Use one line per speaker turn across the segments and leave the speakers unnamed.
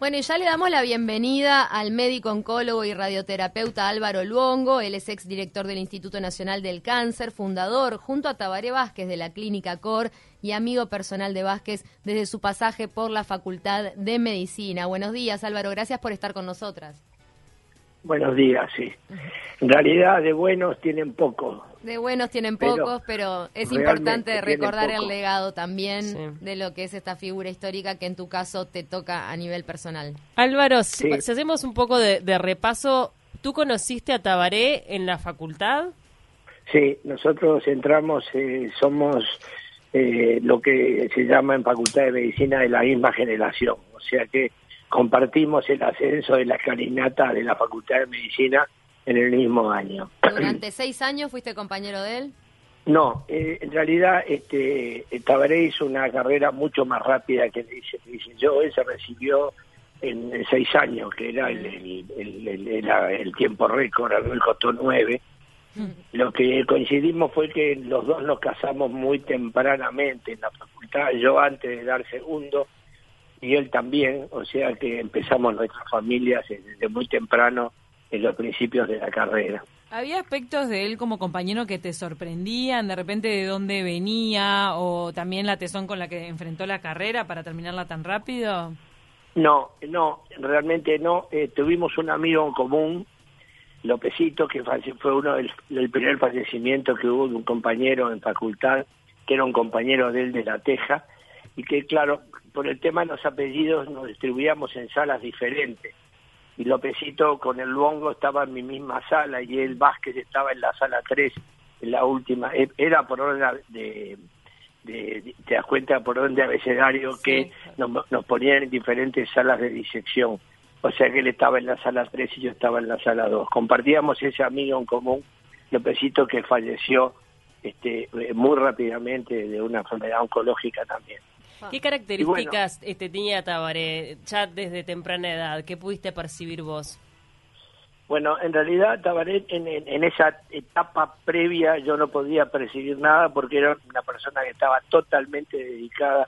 Bueno, y ya le damos la bienvenida al médico oncólogo y radioterapeuta Álvaro Luongo. Él es exdirector del Instituto Nacional del Cáncer, fundador junto a Tabaré Vázquez de la Clínica COR y amigo personal de Vázquez desde su pasaje por la Facultad de Medicina. Buenos días, Álvaro. Gracias por estar con nosotras.
Buenos días, sí. En realidad de buenos tienen poco.
De buenos tienen pocos, pero es importante recordar el legado también de lo que es esta figura histórica que en tu caso te toca a nivel personal.
Álvaro, si, hacemos un poco de, repaso, ¿tú conociste a Tabaré en la facultad?
Sí, nosotros entramos, eh, somos eh, lo que se llama en Facultad de Medicina de la misma generación, o sea que compartimos el ascenso de la escalinata de la Facultad de Medicina en el mismo año.
¿Durante seis años fuiste compañero de él?
No, eh, en realidad este, Tabaré hizo una carrera mucho más rápida que dice yo. Él se recibió en, seis años, que era el, el, tiempo récord, a mí me costó nueve. Lo que coincidimos fue que los dos nos casamos muy tempranamente en la facultad, yo antes de dar segundo y él también, o sea que empezamos nuestras familias desde muy temprano en los principios de la carrera.
¿Había aspectos de él como compañero que te sorprendían, de repente de dónde venía o también la tesón con la que enfrentó la carrera para terminarla tan rápido?
No, no, realmente no. Eh, tuvimos un amigo en común, Lópezito, que fue uno del, del, primer fallecimiento que hubo de un compañero en facultad, que era un compañero de él de la Teja, y que claro, por el tema de los apellidos nos distribuíamos en salas diferentes. Y Lópezito con el Luongo estaba en mi misma sala y el Vázquez estaba en la sala 3, en la última. E, era por orden de, de, te das cuenta por orden de abecedario que nos, nos ponían en diferentes salas de disección. O sea que él estaba en la sala 3 y yo estaba en la sala 2. Compartíamos ese amigo en común, Lópezito, que falleció este, muy rápidamente de una enfermedad oncológica también.
¿Qué características este, tenía Tabaré ya desde temprana edad? ¿Qué pudiste percibir vos?
Bueno, en realidad Tabaré en, en, esa etapa previa yo no podía percibir nada porque era una persona que estaba totalmente dedicada.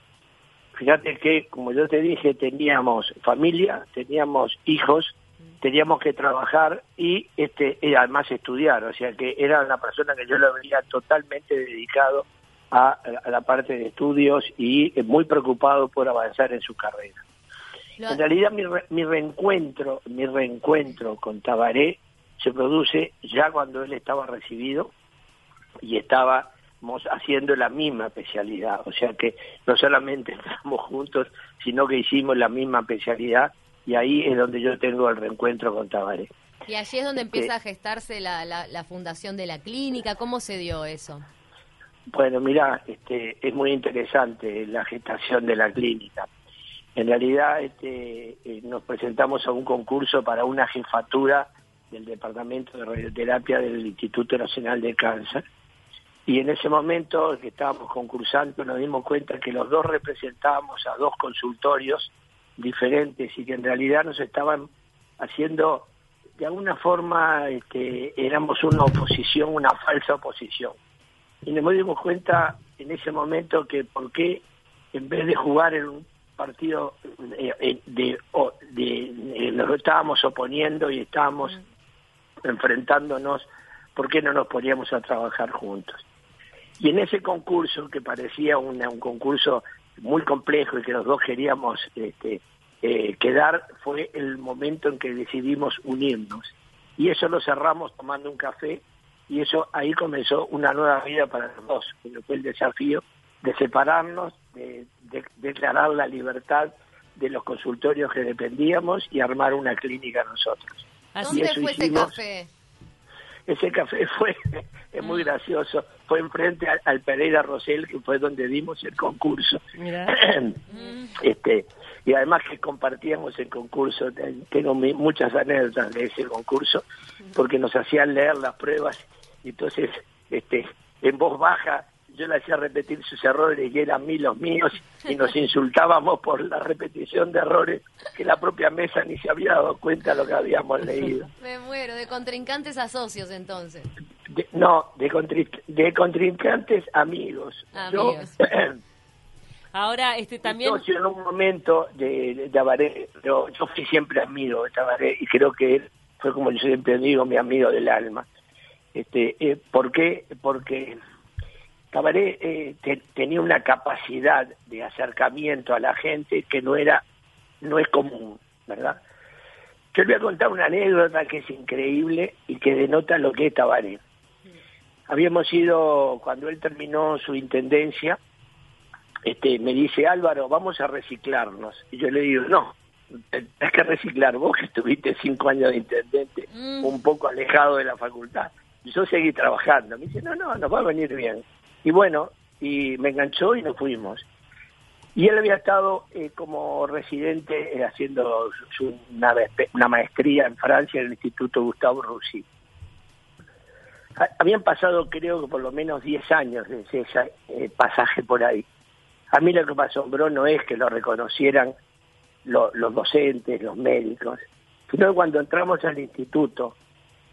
Fíjate que, como yo te dije, teníamos familia, teníamos hijos, teníamos que trabajar y este además estudiar, o sea que era una persona que yo lo veía totalmente dedicado a, la parte de estudios y muy preocupado por avanzar en su carrera. En realidad mi, mi reencuentro, mi reencuentro con Tabaré se produce ya cuando él estaba recibido y estábamos haciendo la misma especialidad, o sea que no solamente entramos juntos, sino que hicimos la misma especialidad y ahí es donde yo tengo el reencuentro con Tabaré.
Y allí es donde empieza a gestarse la, la, la fundación de la clínica, ¿cómo se dio eso?
Bueno, mira, este, es muy interesante la gestación de la clínica. En realidad este, eh, nos presentamos a un concurso para una jefatura del Departamento de Radioterapia del Instituto Nacional de Cáncer. Y en ese momento que estábamos concursando nos dimos cuenta que los dos representábamos a dos consultorios diferentes y que en realidad nos estaban haciendo, de alguna forma, este, éramos una oposición, una falsa oposición y nos dimos cuenta en ese momento que por qué en vez de jugar en un partido eh, eh, de, de, nos estábamos oponiendo y estábamos enfrentándonos, ¿por qué no nos poníamos a trabajar juntos? Y en ese concurso, que parecía un concurso muy complejo y que los dos queríamos este, eh, quedar, fue el momento en que decidimos unirnos. Y eso lo cerramos tomando un café y eso ahí comenzó una nueva vida para los dos, que fue el desafío de separarnos, de, declarar la libertad de los consultorios que dependíamos y armar una clínica nosotros.
¿Dónde fue ese café?
Ese café fue, es muy mm. gracioso, fue enfrente al, Pereira Rosell, que fue donde dimos el concurso. este Y además que compartíamos el concurso, tengo muchas anécdotas de ese concurso, porque nos hacían leer las pruebas y entonces este en voz baja yo le hacía repetir sus errores y eran mí los míos y nos insultábamos por la repetición de errores que la propia mesa ni se había dado cuenta de lo que habíamos leído.
Me muero, de contrincantes a socios entonces.
no, de, de contrincantes amigos.
amigos.
Ahora, este también...
en un momento de, de Tabaré, yo, yo fui siempre amigo de Tabaré y creo que él fue, como yo siempre digo, mi amigo del alma. Este, eh, ¿Por qué? Porque Tabaré eh, tenía una capacidad de acercamiento a la gente que no era, no es común, ¿verdad? Yo le voy a contar una anécdota que es increíble y que denota lo que es Tabaré. Habíamos ido, cuando él terminó su intendencia, este, me dice Álvaro, vamos a reciclarnos. Y yo le digo, no, es que reciclar vos que estuviste cinco años de intendente, mm. un poco alejado de la facultad. Yo seguí trabajando. Me dice, no, no, nos va a venir bien. Y bueno, y me enganchó y nos fuimos. Y él había estado eh, como residente eh, haciendo su, una, una, maestría en Francia en el Instituto Gustavo Roussy. Habían pasado creo que por lo menos 10 años desde ese eh, pasaje por ahí. A mí lo que me asombró no es que lo reconocieran los docentes, los médicos, sino que cuando entramos al instituto,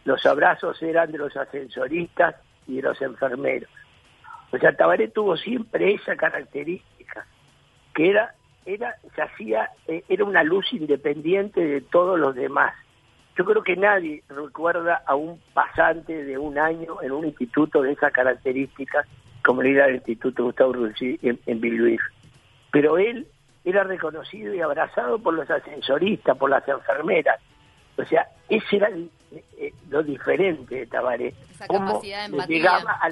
los abrazos eran de los ascensoristas y de los enfermeros. O sea, Tabaré tuvo siempre esa característica, que era, era, se hacía, eh, era una luz independiente de todos los demás. Yo creo que nadie recuerda a un pasante de un año en un instituto de esas características como era el Instituto Gustavo Ruzzi en, en Pero él era reconocido y abrazado por los ascensoristas, por las enfermeras. O sea, ese era eh, lo diferente de Tabaré.
Esa capacidad de empatía.
a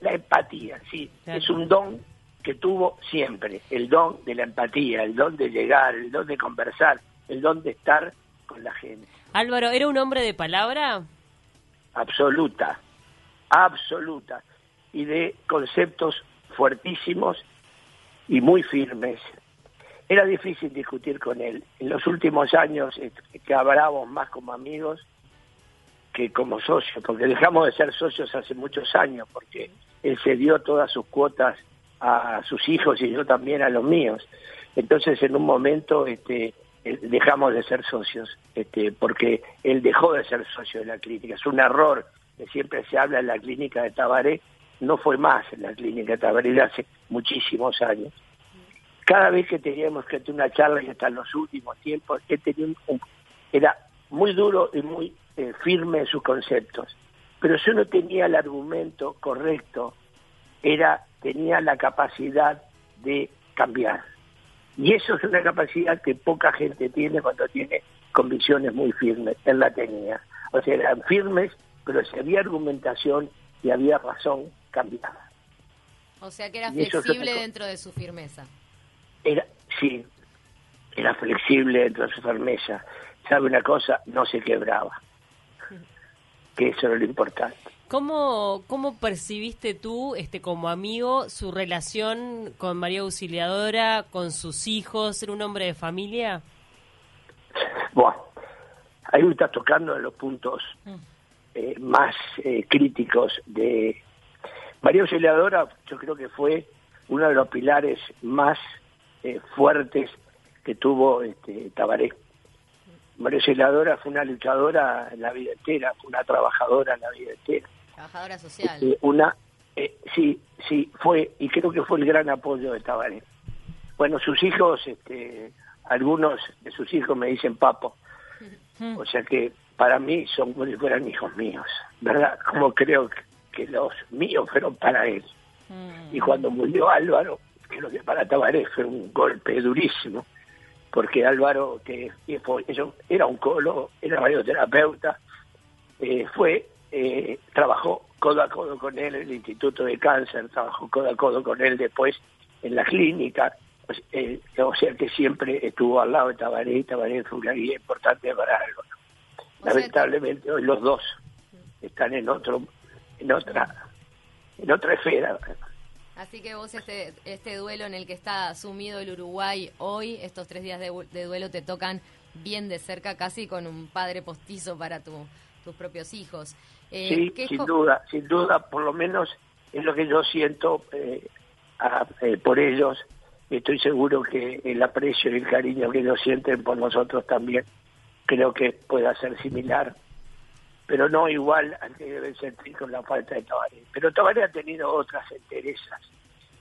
la, empatía, sí. Es un don que tuvo siempre, el don de la empatía, el don de llegar, el don de conversar, el don de estar con la gente.
Álvaro, ¿era un hombre de palabra?
Absoluta, absoluta y de conceptos fuertísimos y muy firmes. Era difícil discutir con él. En los últimos años eh, hablábamos más como amigos que como socios, porque dejamos de ser socios hace muchos años, porque él cedió todas sus cuotas a sus hijos y yo también a los míos. Entonces, en un momento este, eh, dejamos de ser socios, este, porque él dejó de ser socio de la clínica. Es un error que siempre se habla en la clínica de Tabaré, no fue más en la clínica Tabaré hace muchísimos años. Cada vez que teníamos que tener una charla, y hasta en los últimos tiempos, él tenía un, era muy duro y muy eh, firme en sus conceptos. Pero yo no tenía el argumento correcto, era, tenía la capacidad de cambiar. Y eso es una capacidad que poca gente tiene cuando tiene convicciones muy firmes. en la tenía. O sea, eran firmes, pero si había argumentación y había razón, cambiaba.
O sea que era flexible dentro de su firmeza.
Era, sí, era flexible dentro de su firmeza. ¿Sabe una cosa? No se quebraba. Que eso era lo importante.
¿Cómo, ¿Cómo percibiste tú, este, como amigo, su relación con María Auxiliadora, con sus hijos, ser un hombre de familia?
Bueno, ahí me está tocando los puntos mm. eh, más eh, críticos de, María Auxiliadora yo creo que fue uno de los pilares más eh, fuertes que tuvo este, Tabaré. María Auxiliadora fue una luchadora en la vida entera, fue una trabajadora en la vida entera.
Trabajadora social.
Este, una, eh, sí, sí, fue, y creo que fue el gran apoyo de Tabaré. Bueno, sus hijos, este, algunos de sus hijos me dicen papo, o sea que para mí son como si fueran hijos míos, ¿verdad? Como creo que que los míos fueron para él. Y cuando murió Álvaro, que lo que para Tabaré fue un golpe durísimo, porque Álvaro, que era un colo, era radioterapeuta, eh, fue, eh, trabajó codo a codo con él en el Instituto de Cáncer, trabajó codo a codo con él después en la clínica, pues, eh, o sea que siempre estuvo al lado de Tabaré y Tabaré fue una guía importante para Álvaro. Lamentablemente hoy los dos están en otro en otra, en otra esfera.
Así que vos este, este duelo en el que está sumido el Uruguay hoy, estos tres días de, duelo te tocan bien de cerca, casi con un padre postizo para tu, tus propios hijos.
Eh, sí, sin duda, sin duda, por lo menos es lo que yo siento eh, eh, por ellos. Estoy seguro que el aprecio y el cariño que ellos sienten por nosotros también creo que pueda ser similar pero no igual al que deben sentir con la falta de Tabaré. Pero Tabaré ha tenido otras enterezas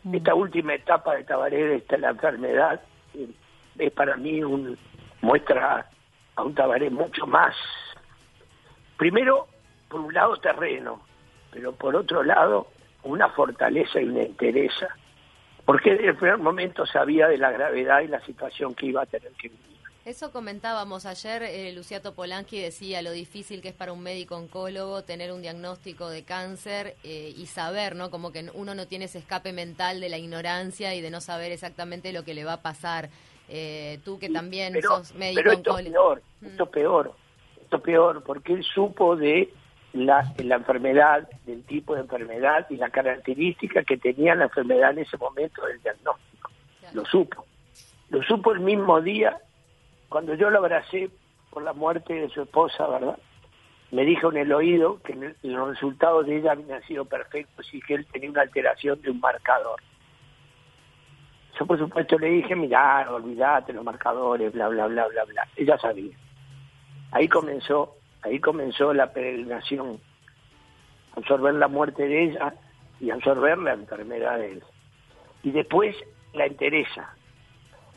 Mm. Esta última etapa de Tabaré, esta la enfermedad, es para mí un muestra a un Tabaré mucho más. Primero, por un lado terreno, pero por otro lado una fortaleza y una entereza, porque desde el primer momento sabía de la gravedad y la situación que iba a tener que vivir.
Eso comentábamos ayer, eh, Luciato Polanqui decía lo difícil que es para un médico oncólogo tener un diagnóstico de cáncer eh, y saber, ¿no? Como que uno no tiene ese escape mental de la ignorancia y de no saber exactamente lo que le va a pasar. Eh, tú que también sos médico
pero esto peor, mm. esto peor, esto peor, porque él supo de la, la enfermedad, del tipo de enfermedad y la característica que tenía la enfermedad en ese momento del diagnóstico. Lo supo. Lo supo el mismo día cuando yo lo abracé por la muerte de su esposa, ¿verdad? Me dijo en el oído que los resultados de ella habían sido perfectos y que él tenía una alteración de un marcador. Yo por supuesto le dije, mira, olvídate los marcadores, bla, bla, bla, bla, bla. Ella sabía. Ahí comenzó, ahí comenzó la peregrinación. Absorber la muerte de ella y absorber la enfermedad de él. Y después la entereza,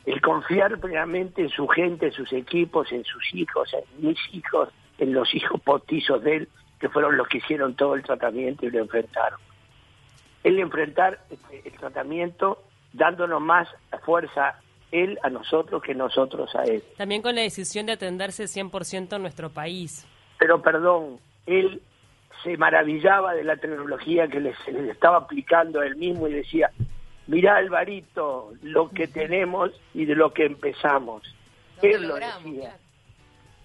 el confiar plenamente en su gente, en sus equipos, en sus hijos, en mis hijos, en los hijos postizos de él, que fueron los que hicieron todo el tratamiento y lo enfrentaron. El enfrentar este, el tratamiento dándonos más fuerza él a nosotros que nosotros a él.
También con la decisión de atenderse 100% en nuestro país.
Pero perdón, él se maravillaba de la tecnología que les, les estaba aplicando a él mismo y decía, mirá Alvarito, lo que tenemos y de lo que empezamos. él lo decía.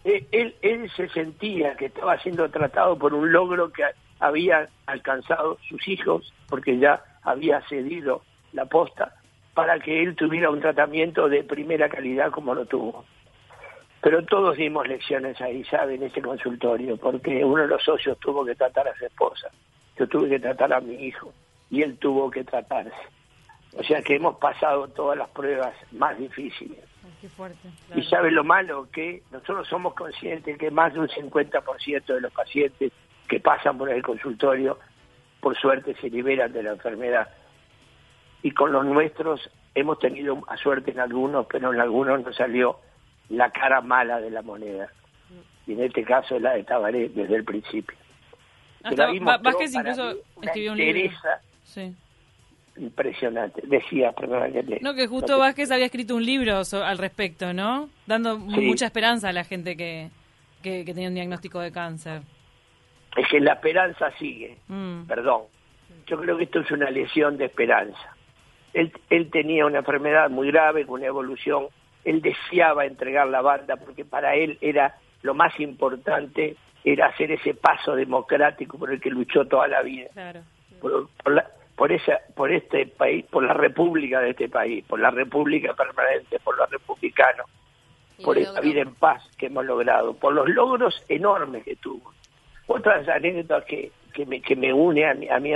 Él, él, se sentía que estaba siendo tratado por un logro que había alcanzado sus hijos, porque ya había cedido la posta, para que él tuviera un tratamiento de primera calidad como lo tuvo. Pero todos dimos lecciones ahí, ¿sabe? En ese consultorio, porque uno de los socios tuvo que tratar a su esposa, yo tuve que tratar a mi hijo, y él tuvo que tratarse. O sea que hemos pasado todas las pruebas más difíciles. Y sabe lo malo que nosotros somos conscientes que más de un 50% de los pacientes que pasan por el consultorio, por suerte, se liberan de la enfermedad. Y con los nuestros hemos tenido a suerte en algunos, pero en algunos nos salió la cara mala de la moneda. Y en este caso es la de Tabaré desde el principio.
Hasta Vázquez incluso escribió un libro. Sí
impresionante. Decía, perdón,
que No, que justo Vázquez había escrito un libro al respecto, ¿no? Dando mucha esperanza a la gente que, que, tenía un diagnóstico de cáncer.
Es que la esperanza sigue, mm. perdón. Yo creo que esto es una lesión de esperanza. Él, él tenía una enfermedad muy grave, con una evolución. Él deseaba entregar la banda porque para él era lo más importante, era hacer ese paso democrático por el que luchó toda la vida. Claro. Por, por la, por esa por este país por la república de este país por la república permanente por los republicanos por esta vida en paz que hemos logrado por los logros enormes que tuvo. Otras anécdotas que que me, que me une a mí a mí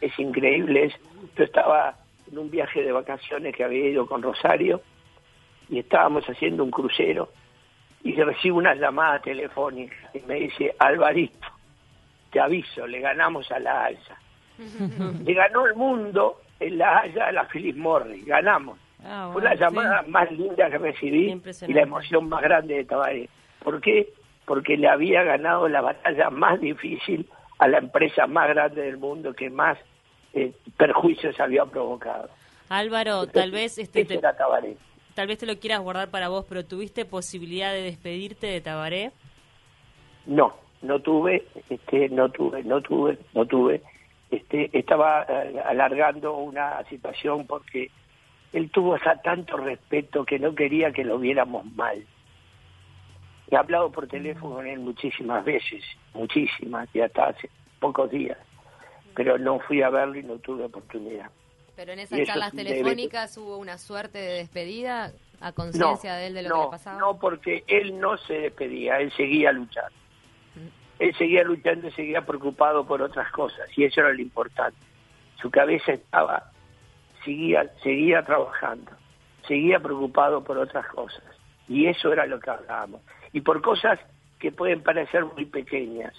es, increíble es yo estaba en un viaje de vacaciones que había ido con Rosario y estábamos haciendo un crucero y recibo una llamada telefónica y me dice Alvarito te aviso le ganamos a la alza le ganó el mundo en la Haya a la Philip Morris, ganamos. Ah, Fue la llamada más linda que recibí y la emoción más grande de Tabaré. ¿Por qué? Porque le había ganado la batalla más difícil a la empresa más grande del mundo que más eh, perjuicios había provocado.
Álvaro, tal vez este te, tal vez te lo quieras guardar para vos, pero ¿tuviste posibilidad de despedirte de Tabaré?
No, no tuve, este, no tuve, no tuve, no tuve este, estaba eh, alargando una situación porque él tuvo tanto respeto que no quería que lo viéramos mal. He hablado por teléfono con él muchísimas veces, muchísimas, y hasta hace pocos días, pero no fui a verlo y no tuve oportunidad.
Pero en esas charlas telefónicas hubo una suerte de despedida a conciencia de él de lo que le pasaba.
No, porque él no se despedía, él seguía luchando él seguía luchando y seguía preocupado por otras cosas, y eso era lo importante. Su cabeza estaba, seguía, seguía trabajando, seguía preocupado por otras cosas, y eso era lo que hablábamos. Y por cosas que pueden parecer muy pequeñas,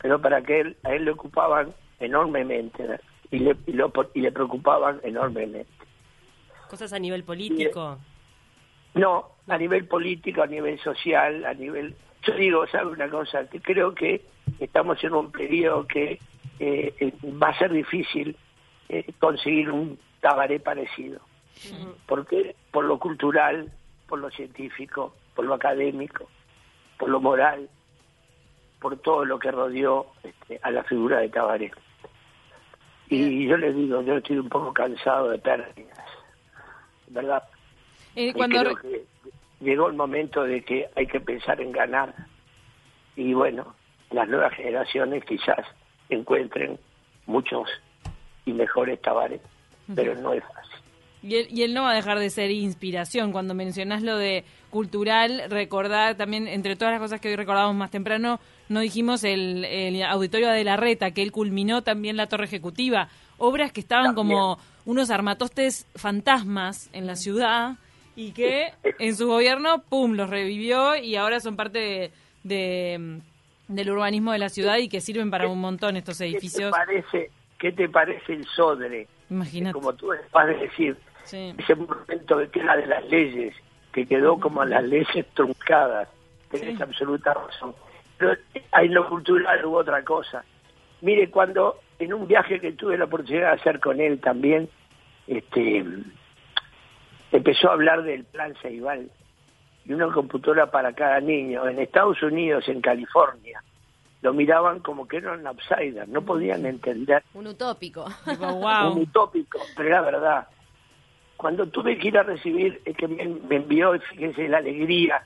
pero para que él, a él le ocupaban enormemente y le, y, lo- y le preocupaban enormemente.
Cosas a nivel político.
No, a nivel político, a nivel social, a nivel... Yo digo, ¿sabe una cosa? Que creo que estamos en un periodo que eh, eh, va a ser difícil eh, conseguir un tabaré parecido. porque Por lo cultural, por lo científico, por lo académico, por lo moral, por todo lo que rodeó este, a la figura de Tabaré. Y yo les digo, yo estoy un poco cansado de pérdidas, ¿verdad?
Eh,
Y
cuando
creo
re-
que llegó el momento de que hay que pensar en ganar. Y bueno, las nuevas generaciones quizás encuentren muchos y mejores tabares, pero no es fácil.
Y él, y él no va a dejar de ser inspiración. Cuando mencionás lo de cultural, recordar también, entre todas las cosas que hoy recordábamos más temprano, no dijimos el, el auditorio de la Reta, que él culminó también la torre ejecutiva. Obras que estaban como unos armatostes fantasmas en la ciudad y que en su gobierno, pum, los revivió y ahora son parte de, de, mm, del urbanismo de la ciudad y que sirven para un montón estos
¿Qué te
edificios.
parece, qué te parece el Sodre?
Imagínate.
Como tú vas a decir,
Sí.
ese momento que era de las leyes, que quedó como las leyes truncadas. Tenés absoluta razón. Pero en lo cultural hubo otra cosa. Mire, cuando en un viaje que tuve la oportunidad de hacer con él también, este, empezó a hablar del plan Ceibal y una computadora para cada niño. En Estados Unidos, en California, lo miraban como que era un outsider, no podían entender
Un utópico.
Wow.
un utópico, pero era verdad. Cuando tuve que ir a recibir, es que me, me envió, y fíjense la alegría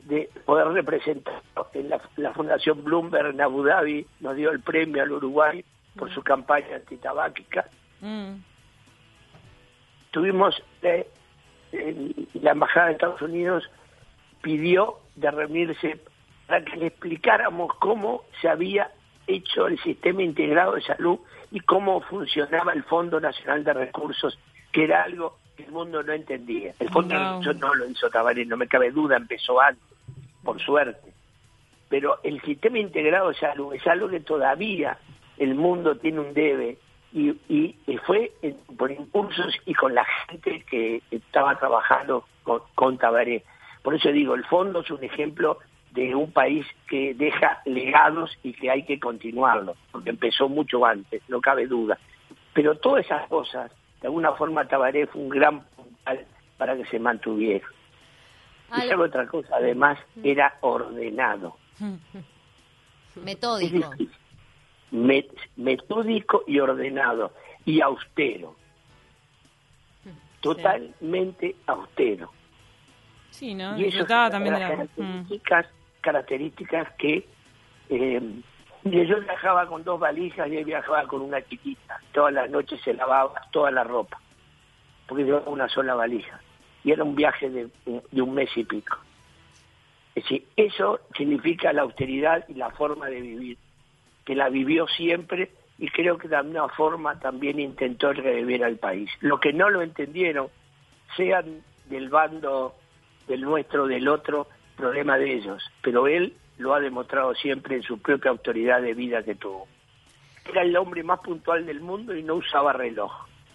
de poder representar en la, la Fundación Bloomberg en Abu Dhabi, nos dio el premio al Uruguay por su campaña antitabáquica.
Mm.
Tuvimos, eh, en la Embajada de Estados Unidos pidió de reunirse para que le explicáramos cómo se había hecho el sistema integrado de salud y cómo funcionaba el Fondo Nacional de Recursos, que era algo que el mundo no entendía. El Fondo
Wow.
Recursos no lo hizo Tabaré, no me cabe duda, empezó antes, por suerte. Pero el sistema integrado de salud es algo que todavía el mundo tiene un debe y con la gente que estaba trabajando con, con Tabaré. Por eso digo, el fondo es un ejemplo de un país que deja legados y que hay que continuarlo, porque empezó mucho antes, no cabe duda. Pero todas esas cosas, de alguna forma Tabaré fue un gran puntal para que se mantuviera. Y sabe otra cosa, además, era ordenado.
Metódico.
Met- metódico y ordenado y austero. Totalmente austero.
Sí, ¿no?
Y eso
también de
las
la... Mm.
características, características que eh, yo viajaba con dos valijas y él viajaba con una chiquita. Todas las noches se lavaba toda la ropa, porque llevaba una sola valija. Y era un viaje de, de un mes y pico. Es decir, eso significa la austeridad y la forma de vivir, que la vivió siempre y creo que de alguna forma también intentó revivir al país. Lo que no lo entendieron, sean del bando del nuestro, del otro, problema de ellos, pero él lo ha demostrado siempre en su propia autoridad de vida que tuvo. Era el hombre más puntual del mundo y no usaba reloj.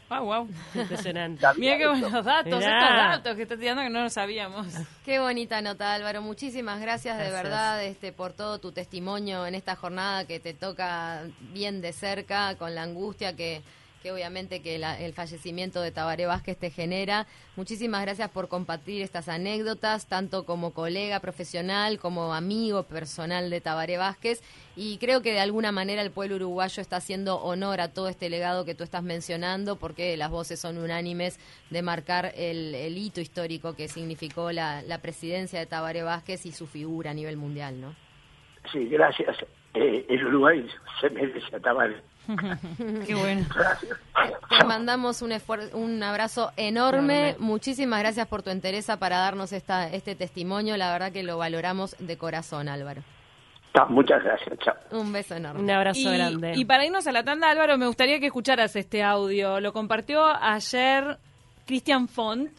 Ah, wow.
Impresionante.
Mira qué buenos datos,
Mirá.
estos datos que estás tirando que no lo sabíamos.
Qué bonita nota, Álvaro. Muchísimas gracias, de
Gracias.
verdad este, por todo tu testimonio en esta jornada que te toca bien de cerca, con la angustia que, que obviamente que la- el fallecimiento de Tabaré Vázquez te genera. Muchísimas gracias por compartir estas anécdotas, tanto como colega profesional, como amigo personal de Tabaré Vázquez. Y creo que de alguna manera el pueblo uruguayo está haciendo honor a todo este legado que tú estás mencionando, porque las voces son unánimes de marcar el, hito histórico que significó la, la presidencia de Tabaré Vázquez y su figura a nivel mundial, ¿no?
Sí, gracias. Eh, el Uruguay se merece a Tabaré.
Qué bueno.
Gracias.
Te mandamos un, un abrazo enorme.
Enorme.
Muchísimas gracias por tu entereza para darnos esta, este testimonio. La verdad que lo valoramos de corazón, Álvaro.
Ta, Muchas gracias. Chao.
Un beso enorme.
Un abrazo
Y,
grande.
y para irnos a la tanda, Álvaro, me gustaría que escucharas este audio. Lo compartió ayer Cristian Font.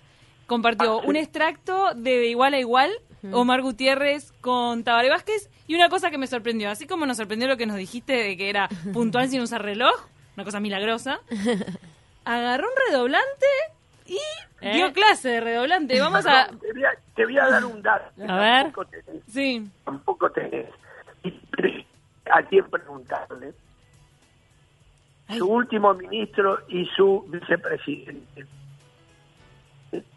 Compartió
Ah, sí.
un extracto de De Igual a Igual, Omar Gutiérrez con Tabaré Vázquez. Y una cosa que me sorprendió, así como nos sorprendió lo que nos dijiste de que era puntual sin usar reloj, una cosa milagrosa. Agarró un redoblante y
¿Eh?
dio clase de redoblante. Vamos a...
Te voy a, te voy a dar un dato.
A ver.
Tampoco tenés,
Sí.
tampoco tenés. A quién preguntarle. Su último ministro y su vicepresidente.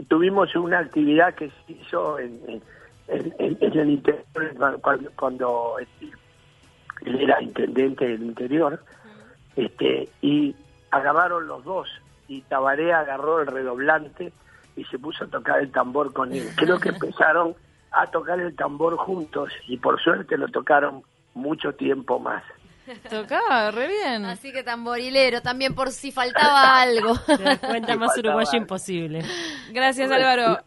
Tuvimos una actividad que se hizo en, en- en- en- en el interior cuando, cuando, este, él era intendente del interior este y agarraron los dos y Tabaré agarró el redoblante y se puso a tocar el tambor con él. Creo que empezaron a tocar el tambor juntos y por suerte lo tocaron mucho tiempo más.
Tocaba re bien.
Así que tamborilero también por si faltaba algo.
Te das cuenta más uruguayo imposible.
Gracias, Álvaro.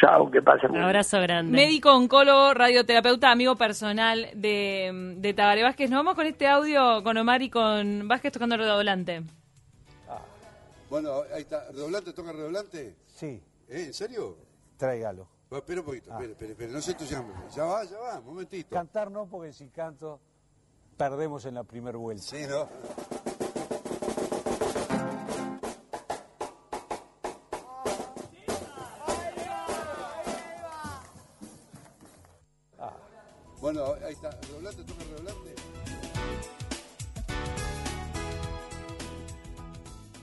Chao, que pasen
Un abrazo grande.
Médico, oncólogo, radioterapeuta, amigo personal de, de Tabaré Vázquez. Nos vamos con este audio con Omar y con Vázquez tocando el redoblante.
Bueno, ahí está. ¿Redoblante toca redoblante?
Sí,
¿Eh? ¿En serio?
tráigalo.
Va, espera un poquito, espera, espera, espera, no se entusiasme. Ya va, ya va, un momentito.
Cantar no, porque si canto perdemos en la primera vuelta.
Sí, ¿no? Bueno, ahí está. ¿Redoblante toca redoblante?